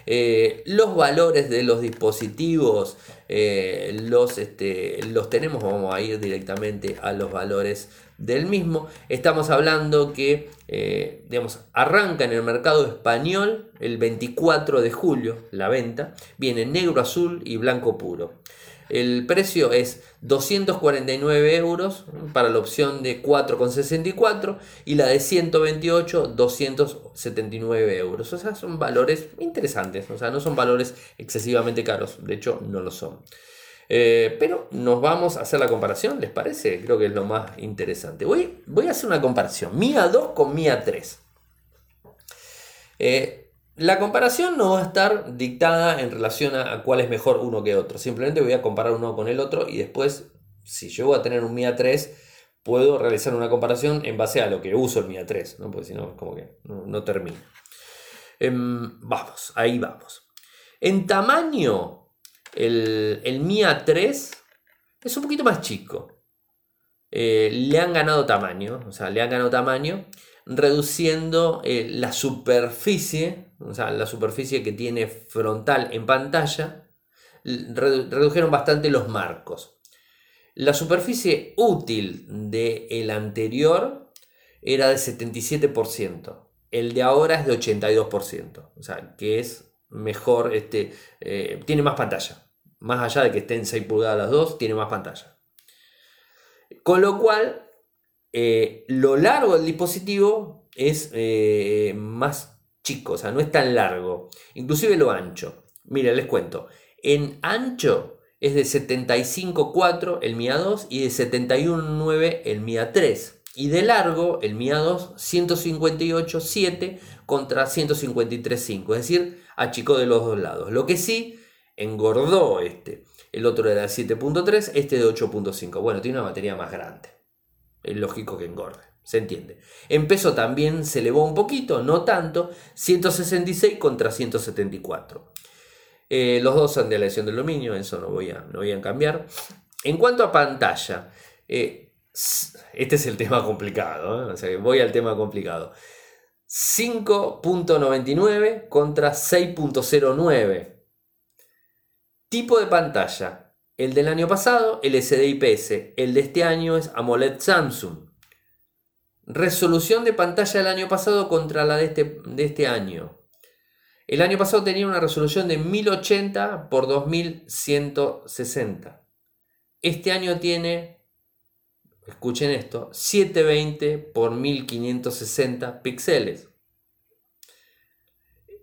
Eh, los valores de los dispositivos eh, los, este, los tenemos, vamos a ir directamente a los valores del mismo. Estamos hablando que eh, digamos, arranca en el mercado español el 24 de julio la venta, viene negro, azul y blanco puro. El precio es 249 euros para la opción de 4,64 y la de 128, 279 euros. O sea, son valores interesantes, o sea, no son valores excesivamente caros, de hecho no lo son. Eh, pero nos vamos a hacer la comparación, ¿les parece? Creo que es lo más interesante. Voy, voy a hacer una comparación, MIA 2 con MIA 3. Eh, la comparación no va a estar dictada en relación a, cuál es mejor uno que otro. Simplemente voy a comparar uno con el otro y después, si yo voy a tener un MIA 3, puedo realizar una comparación en base a lo que uso el MIA 3, ¿no? porque si no, como que no, termino. Em, vamos, ahí vamos. En tamaño, el, el MIA 3 es un poquito más chico. Eh, le han ganado tamaño, o sea, le han ganado tamaño reduciendo eh, la superficie o sea, la superficie que tiene frontal en pantalla, redujeron bastante los marcos. La superficie útil del anterior era de 77%, el de ahora es de 82%, o sea, que es mejor, este, eh, tiene más pantalla. Más allá de que estén 6 pulgadas las dos, tiene más pantalla. Con lo cual, eh, lo largo del dispositivo es eh, más chico, o sea, no es tan largo. Inclusive lo ancho. Mira, les cuento. En ancho es de 75.4 el MIA 2 y de 71.9 el MIA 3. Y de largo, el Mi A2, 158.7 contra 153.5. Es decir, achicó de los dos lados. Lo que sí, engordó este. El otro era de 7.3, este de 8.5. Bueno, tiene una batería más grande. Es lógico que engorde. Se entiende. En peso también se elevó un poquito, no tanto, 166 contra 174. Eh, los dos son de la lesión de aluminio, eso no voy a, no voy a cambiar. En cuanto a pantalla, eh, este es el tema complicado, ¿eh? voy al tema complicado. 5.99 contra 6.09. Tipo de pantalla. El del año pasado, LCD IPS. El de este año es AMOLED Samsung. Resolución de pantalla del año pasado contra la de este, de este año. El año pasado tenía una resolución de 1080 por 2160. Este año tiene, escuchen esto, 720 por 1560 píxeles.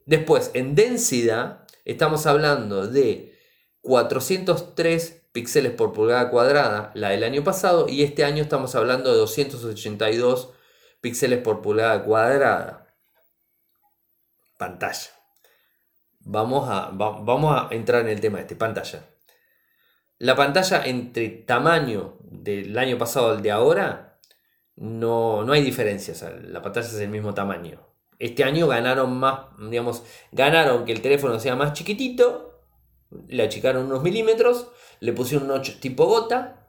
Después, en densidad, estamos hablando de 403 píxeles por pulgada cuadrada, la del año pasado, y este año estamos hablando de 282 píxeles por pulgada cuadrada. Pantalla. Vamos a, vamos a entrar en el tema de este, pantalla. La pantalla entre tamaño del año pasado al de ahora, no, no hay diferencia. la pantalla es el mismo tamaño. Este año ganaron más, digamos, ganaron que el teléfono sea más chiquitito, le achicaron unos milímetros, le pusieron un notch tipo gota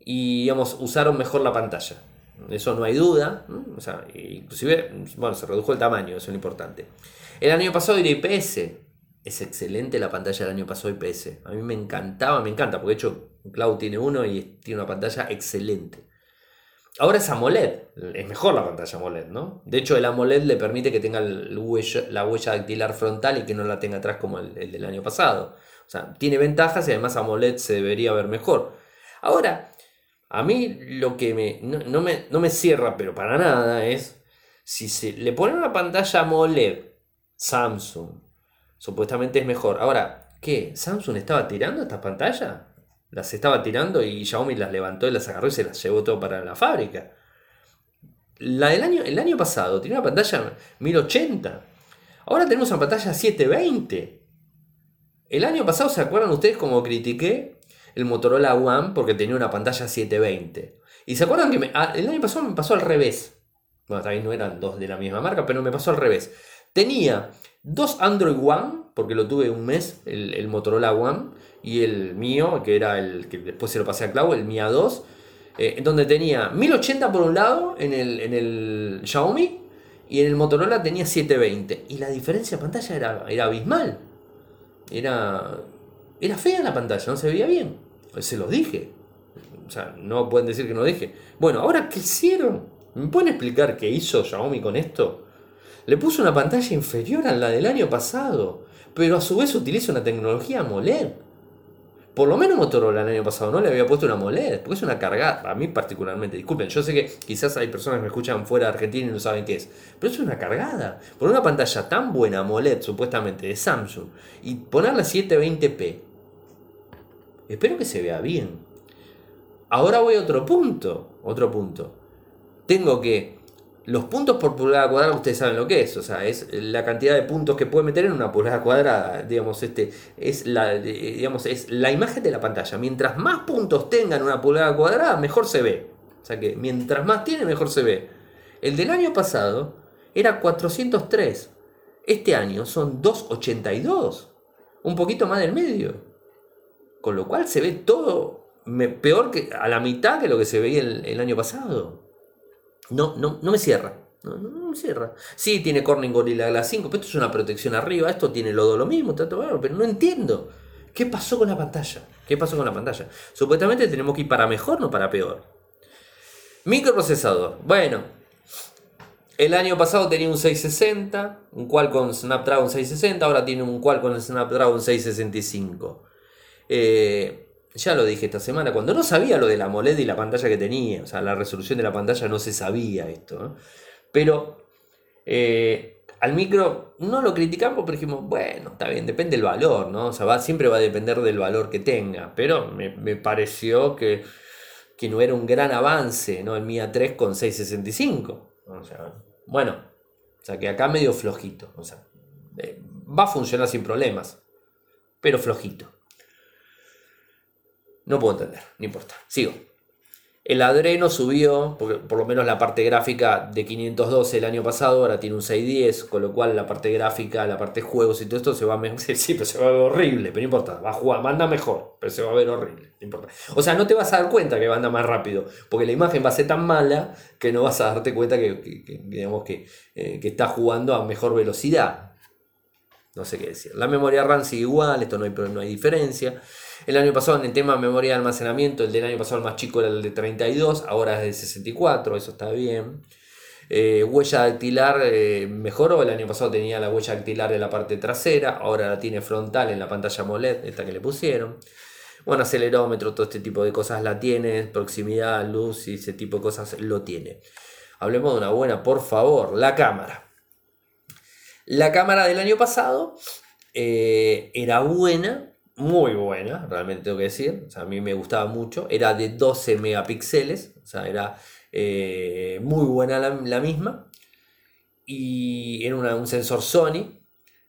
y, digamos, usaron mejor la pantalla. Eso no hay duda. O sea, inclusive, bueno, se redujo el tamaño, eso es lo importante. El año pasado era IPS, es excelente la pantalla del año pasado IPS. A mí me encantaba, me encanta, porque de hecho Cloud tiene uno y tiene una pantalla excelente. Ahora es AMOLED, es mejor la pantalla AMOLED, ¿no? De hecho, el AMOLED le permite que tenga la huella dactilar frontal y que no la tenga atrás como el, del año pasado. O sea, tiene ventajas y además AMOLED se debería ver mejor. Ahora, a mí lo que me no, me, no me cierra, pero para nada, es si se le pone una pantalla AMOLED Samsung Supuestamente es mejor. Ahora, ¿qué? ¿Samsung estaba tirando estas pantallas? Las estaba tirando y Xiaomi las levantó y las agarró y se las llevó todo para la fábrica. La del año, el año pasado tenía una pantalla 1080. Ahora tenemos una pantalla 720. El año pasado, ¿se acuerdan ustedes cómo critiqué el Motorola One porque tenía una pantalla 720? Y se acuerdan que ah, el año pasado me pasó al revés. Bueno, también no eran dos de la misma marca, pero me pasó al revés. Tenía dos Android One, porque lo tuve un mes, el, Motorola One, y el mío, que era el que después se lo pasé a Clau, el Mi A2, eh, donde tenía 1080 por un lado en el, en el Xiaomi y en el Motorola tenía 720. Y la diferencia de pantalla era, era abismal. Era, era fea la pantalla, no se veía bien. Se los dije. O sea, no pueden decir que no dije. Bueno, ahora, ¿qué hicieron? ¿Me pueden explicar qué hizo Xiaomi con esto? Le puso una pantalla inferior a la del año pasado, pero a su vez utiliza una tecnología AMOLED. Por lo menos Motorola el año pasado no le había puesto una AMOLED, porque es una cargada, a mí particularmente, disculpen, yo sé que quizás hay personas que me escuchan fuera de Argentina y no saben qué es, pero es una cargada. Por una pantalla tan buena AMOLED, supuestamente, de Samsung, y ponerla 720p, espero que se vea bien. Ahora voy a otro punto, otro punto. Tengo que los puntos por pulgada cuadrada, ustedes saben lo que es, o sea, es la cantidad de puntos que puede meter en una pulgada cuadrada, digamos, este, es la, digamos, es la imagen de la pantalla. Mientras más puntos tengan una pulgada cuadrada, mejor se ve. O sea que mientras más tiene, mejor se ve. El del año pasado era 403. Este año son 282. Un poquito más del medio. Con lo cual se ve todo peor que a la mitad que lo que se veía el año pasado. No, no, no me cierra. No, no, me cierra. Sí, tiene Corning Gorilla Glass 5, pero esto es una protección arriba. Esto tiene lodo lo mismo, pero no entiendo. ¿Qué pasó con la pantalla? ¿Qué pasó con la pantalla? Supuestamente tenemos que ir para mejor, no para peor. Microprocesador. Bueno, el año pasado tenía un 660, un Qualcomm Snapdragon 660, ahora tiene un Qualcomm Snapdragon 665. Eh, ya lo dije esta semana, cuando no sabía lo de la AMOLED y la pantalla que tenía, o sea, la resolución de la pantalla no se sabía esto. Pero eh, al micro no lo criticamos, pero dijimos, bueno, está bien, depende del valor, ¿no? O sea, va, siempre va a depender del valor que tenga, pero me, pareció que que no era un gran avance, ¿no? El Mi A3 con 665. bueno, o sea que acá medio flojito. O sea, eh, va a funcionar sin problemas, pero flojito. No puedo entender, no importa. Sigo. El Adreno subió, porque por lo menos la parte gráfica de 512 el año pasado, ahora tiene un 610, con lo cual la parte gráfica, la parte juegos y todo esto se va a sí, pero se va a ver horrible, pero no importa, va a jugar, manda mejor, pero se va a ver horrible, no importa. O sea, no te vas a dar cuenta que va a andar más rápido, porque la imagen va a ser tan mala que no vas a darte cuenta que, digamos que, eh, que está jugando a mejor velocidad. No sé qué decir. La memoria RAM sigue igual, esto no hay, no hay diferencia. El año pasado en el tema de memoria de almacenamiento, el del año pasado el más chico era el de 32, ahora es de 64, eso está bien. Eh, huella dactilar eh, mejoró, el año pasado tenía la huella dactilar en la parte trasera, ahora la tiene frontal en la pantalla AMOLED, esta que le pusieron. Bueno, acelerómetro, todo este tipo de cosas la tiene, proximidad, luz y ese tipo de cosas lo tiene. Hablemos de una buena, por favor, la cámara. La cámara del año pasado eh, era buena, muy buena, realmente tengo que decir. a mí me gustaba mucho. Era de 12 megapíxeles, o sea, era eh, muy buena la, misma. Y era un sensor Sony,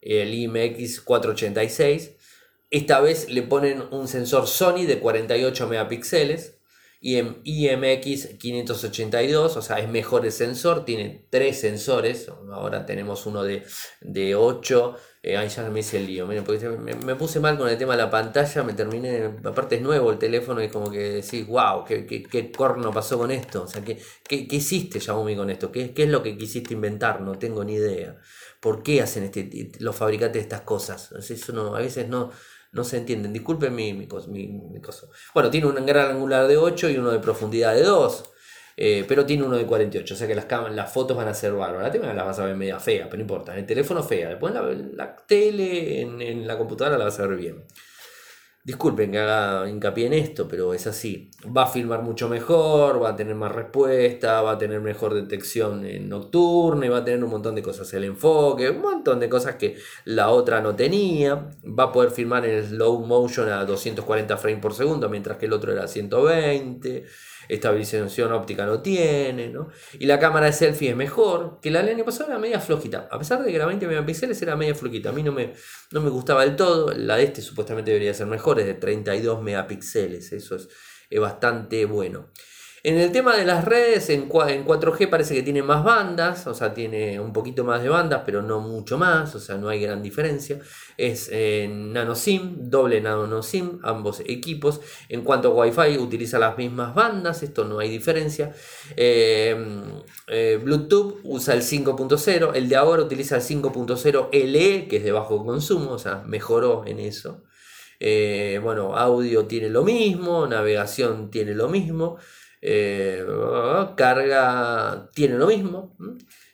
el IMX486. Esta vez le ponen un sensor Sony de 48 megapíxeles. Y en IMX 582, o sea, es mejor el sensor, tiene tres sensores, ahora tenemos uno de, de 8 eh, ahí ya me hice el lío. me, puse mal con el tema de la pantalla, me terminé. Aparte es nuevo el teléfono y como que decís, wow, ¿qué, qué, corno pasó con esto? O sea, ¿qué, qué, qué hiciste, Xiaomi, con esto? ¿Qué, ¿Qué es lo que quisiste inventar? No tengo ni idea. ¿Por qué hacen este, los fabricantes de estas cosas? Eso no, a veces no, no se entienden. Disculpen mi, mi, mi. Bueno, tiene un gran angular de 8 y uno de profundidad de 2. Eh, pero tiene uno de 48, o sea que las, las fotos van a ser bárbaras. La las vas a ver media fea, pero no importa. En el teléfono fea, después la tele, en, en, la computadora la vas a ver bien. Disculpen que haga hincapié en esto, pero es así. Va a filmar mucho mejor, va a tener más respuesta, va a tener mejor detección nocturna y va a tener un montón de cosas. El enfoque, un montón de cosas que la otra no tenía. Va a poder filmar en slow motion a 240 frames por segundo, mientras que el otro era 120 estabilización óptica no tiene, ¿no? Y la cámara de selfie es mejor, que la del año pasado era media flojita. A pesar de que era 20 megapíxeles, era media flojita. A mí no me, no me gustaba del todo. La de este supuestamente debería ser mejor, es de 32 megapíxeles. Eso es, es bastante bueno. En el tema de las redes, en, 4G parece que tiene más bandas, o sea, tiene un poquito más de bandas, pero no mucho más, o sea, no hay gran diferencia. Es eh, nano SIM, doble nano SIM, ambos equipos. En cuanto a Wi-Fi, utiliza las mismas bandas, esto no hay diferencia. Em, eh, Bluetooth usa el 5.0, el de ahora utiliza el 5.0 LE, que es de bajo consumo, o sea, mejoró en eso. Eh, bueno, audio tiene lo mismo, navegación tiene lo mismo. Eh, carga tiene lo mismo.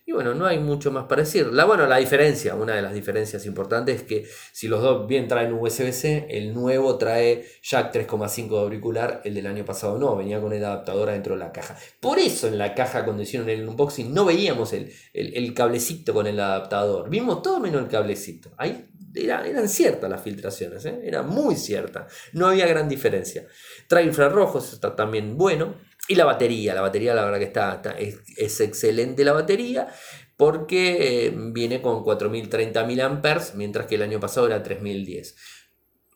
Y bueno, no hay mucho más para decir. La, bueno, la diferencia, una de las diferencias importantes es que si los dos bien traen USB-C, el nuevo trae jack 3,5 de auricular, el del año pasado no, venía con el adaptador dentro de la caja. Por eso en la caja cuando hicieron el unboxing no veíamos el, el, cablecito con el adaptador, vimos todo menos el cablecito. Ahí eran ciertas las filtraciones, ¿eh? era muy cierta, no había gran diferencia. Trae infrarrojos, está también bueno. Y la batería, la batería la verdad que está, es, excelente la batería porque eh, viene con 4030 mAh, mientras que el año pasado era 3010.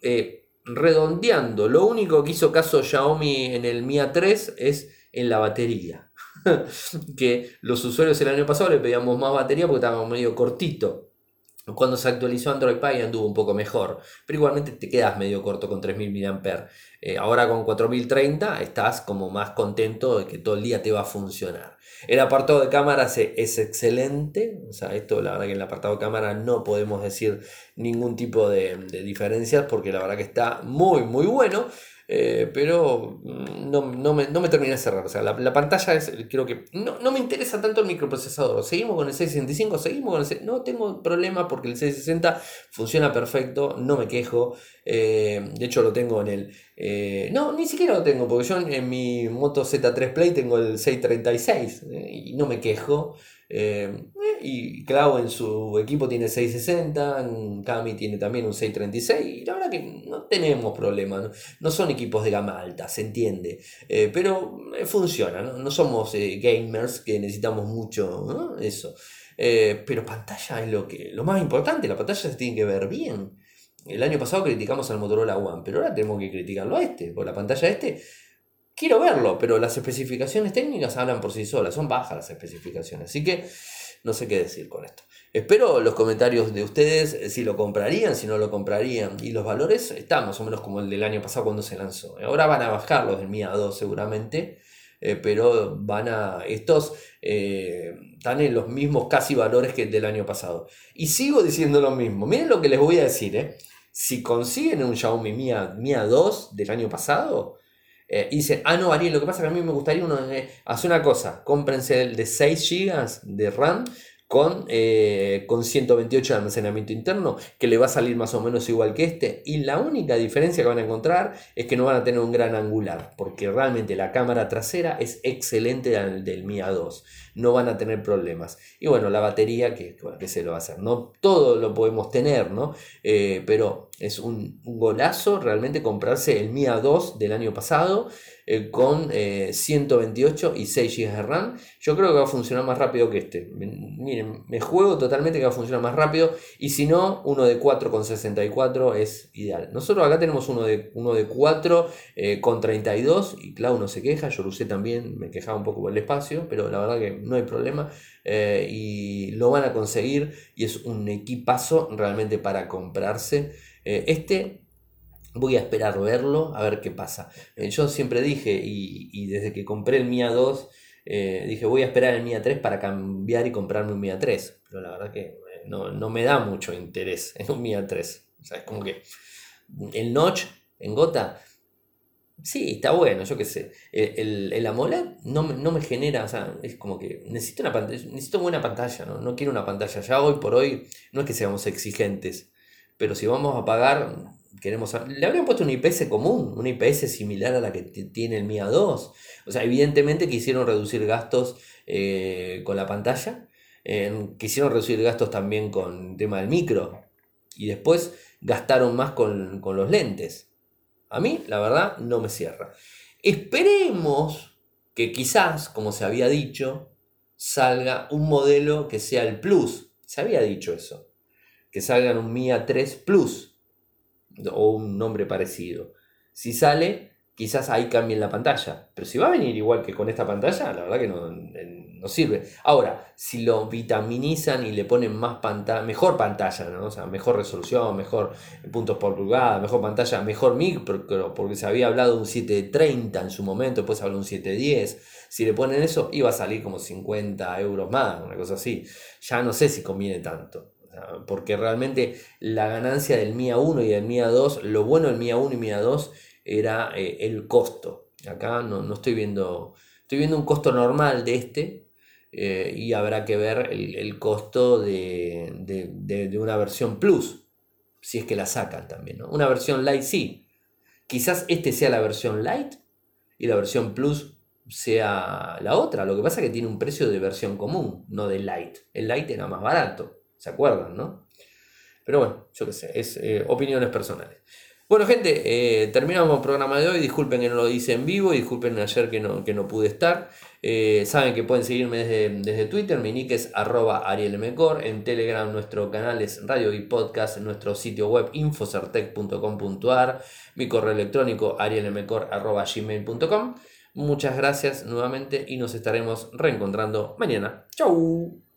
Eh, redondeando, lo único que hizo caso Xiaomi en el Mi A3 es en la batería. que los usuarios el año pasado le pedíamos más batería porque estábamos medio cortito. Cuando se actualizó Android Pie anduvo un poco mejor, pero igualmente te quedas medio corto con 3000 mAh. Eh, ahora con 4030 estás como más contento de que todo el día te va a funcionar. El apartado de cámaras es excelente, o sea, esto la verdad que en el apartado de cámara no podemos decir ningún tipo de diferencias porque la verdad que está muy muy bueno. Eh, pero mm, no, no, me, no, me, termina de cerrar. O sea, la, pantalla es, creo que no, no, me interesa tanto el microprocesador. Seguimos con el 665, seguimos con el No tengo problema porque el 660 funciona perfecto, no me quejo. Eh, de hecho, lo tengo en el. Eh, no, ni siquiera lo tengo porque yo en, mi Moto Z3 Play tengo el 636 y no me quejo. Y Clau en su equipo tiene 660, Cami tiene también un 636, y la verdad que no tenemos problemas, no, son equipos de gama alta, se entiende, eh, pero eh, funciona, no, somos gamers que necesitamos mucho eso. pero pantalla es lo, que, lo más importante, la pantalla se tiene que ver bien. El año pasado criticamos al Motorola One, pero ahora tenemos que criticarlo a este, por la pantalla este quiero verlo, pero las especificaciones técnicas hablan por sí solas, son bajas las especificaciones, así que no sé qué decir con esto. Espero los comentarios de ustedes, eh, si lo comprarían, si no lo comprarían, y los valores están más o menos como el del año pasado cuando se lanzó. Ahora van a bajar los del MIA 2 seguramente, eh, pero van a, estos eh, están en los mismos casi valores que el del año pasado. Y sigo diciendo lo mismo, miren lo que les voy a decir, si consiguen un Xiaomi Mi, Mi 2 del año pasado, eh, y dice, ah, no, Ariel, lo que pasa es que a mí me gustaría uno de... Hace una cosa, cómprense el de 6 GB de RAM con, eh, con 128 de almacenamiento interno, que le va a salir más o menos igual que este. Y la única diferencia que van a encontrar es que no van a tener un gran angular, porque realmente la cámara trasera es excelente del, del Mi A2. No van a tener problemas. Y bueno, la batería, que, que se lo va a hacer. No todo lo podemos tener, ¿no? Eh, pero es un, un, golazo realmente comprarse el Mi A2 del año pasado. Eh, con 128 eh, y 6 GB de RAM. Yo creo que va a funcionar más rápido que este. Miren, me juego totalmente que va a funcionar más rápido. Y si no, uno de 4 con 64 es ideal. Nosotros acá tenemos uno de, uno de 4 eh, con 32 y Clau no se queja. Yo lo usé también, me quejaba un poco por el espacio, pero la verdad que no hay problema. y lo van a conseguir y es un equipazo realmente para comprarse. este Voy a esperar verlo, a ver qué pasa. Eh, yo siempre dije, y, desde que compré el Mia 2, eh, dije voy a esperar el Mia 3 para cambiar y comprarme un Mia 3. Pero la verdad que eh, no, me da mucho interés en un Mia 3. O sea, es como que el notch en gota, sí, está bueno, yo qué sé. El, el, AMOLED no, no, me genera, o sea, es como que necesito una pantalla, necesito buena pantalla, ¿no? no quiero una pantalla. Ya hoy por hoy no es que seamos exigentes, pero si vamos a pagar queremos le habrían puesto un IPS común, una IPS similar a la que tiene el MIA 2. O sea, evidentemente quisieron reducir gastos eh, con la pantalla, quisieron reducir gastos también con el tema del micro y después gastaron más con, con los lentes. A mí, la verdad, no me cierra. Esperemos que quizás, como se había dicho, salga un modelo que sea el Plus. Se había dicho eso. Que salgan un MIA 3 Plus o un nombre parecido. Si sale, quizás ahí cambien la pantalla. Pero si va a venir igual que con esta pantalla, la verdad que no, sirve. Ahora, si lo vitaminizan y le ponen más pantalla, mejor pantalla, ¿no? o sea, mejor resolución, mejor puntos por pulgada, mejor pantalla, mejor micro, porque se había hablado de un 730 en su momento, después habló de un 710. Si le ponen eso, iba a salir como 50 euros más, una cosa así. Ya no sé si conviene tanto porque realmente la ganancia del MIA 1 y del MIA 2, lo bueno del MIA 1 y MIA 2 era eh, el costo. Acá no, estoy viendo, estoy viendo un costo normal de este eh, y habrá que ver el, costo de, una versión Plus, si es que la sacan también. Una versión Lite sí, quizás este sea la versión Lite y la versión Plus sea la otra. Lo que pasa es que tiene un precio de versión común, no de Lite. El Lite era más barato. ¿Se acuerdan, no? Pero bueno, yo qué sé, es eh, opiniones personales. Bueno, gente, eh, terminamos el programa de hoy. Disculpen que no lo hice en vivo disculpen ayer que no, que no pude estar. Eh, saben que pueden seguirme desde, Twitter. Mi nick es arroba arielmcor. En Telegram nuestro canal es Radio y Podcast. Nuestro sitio web infocertec.com.ar. Mi correo electrónico arielmcor.gmail.com. Muchas gracias nuevamente y nos estaremos reencontrando mañana. ¡Chau!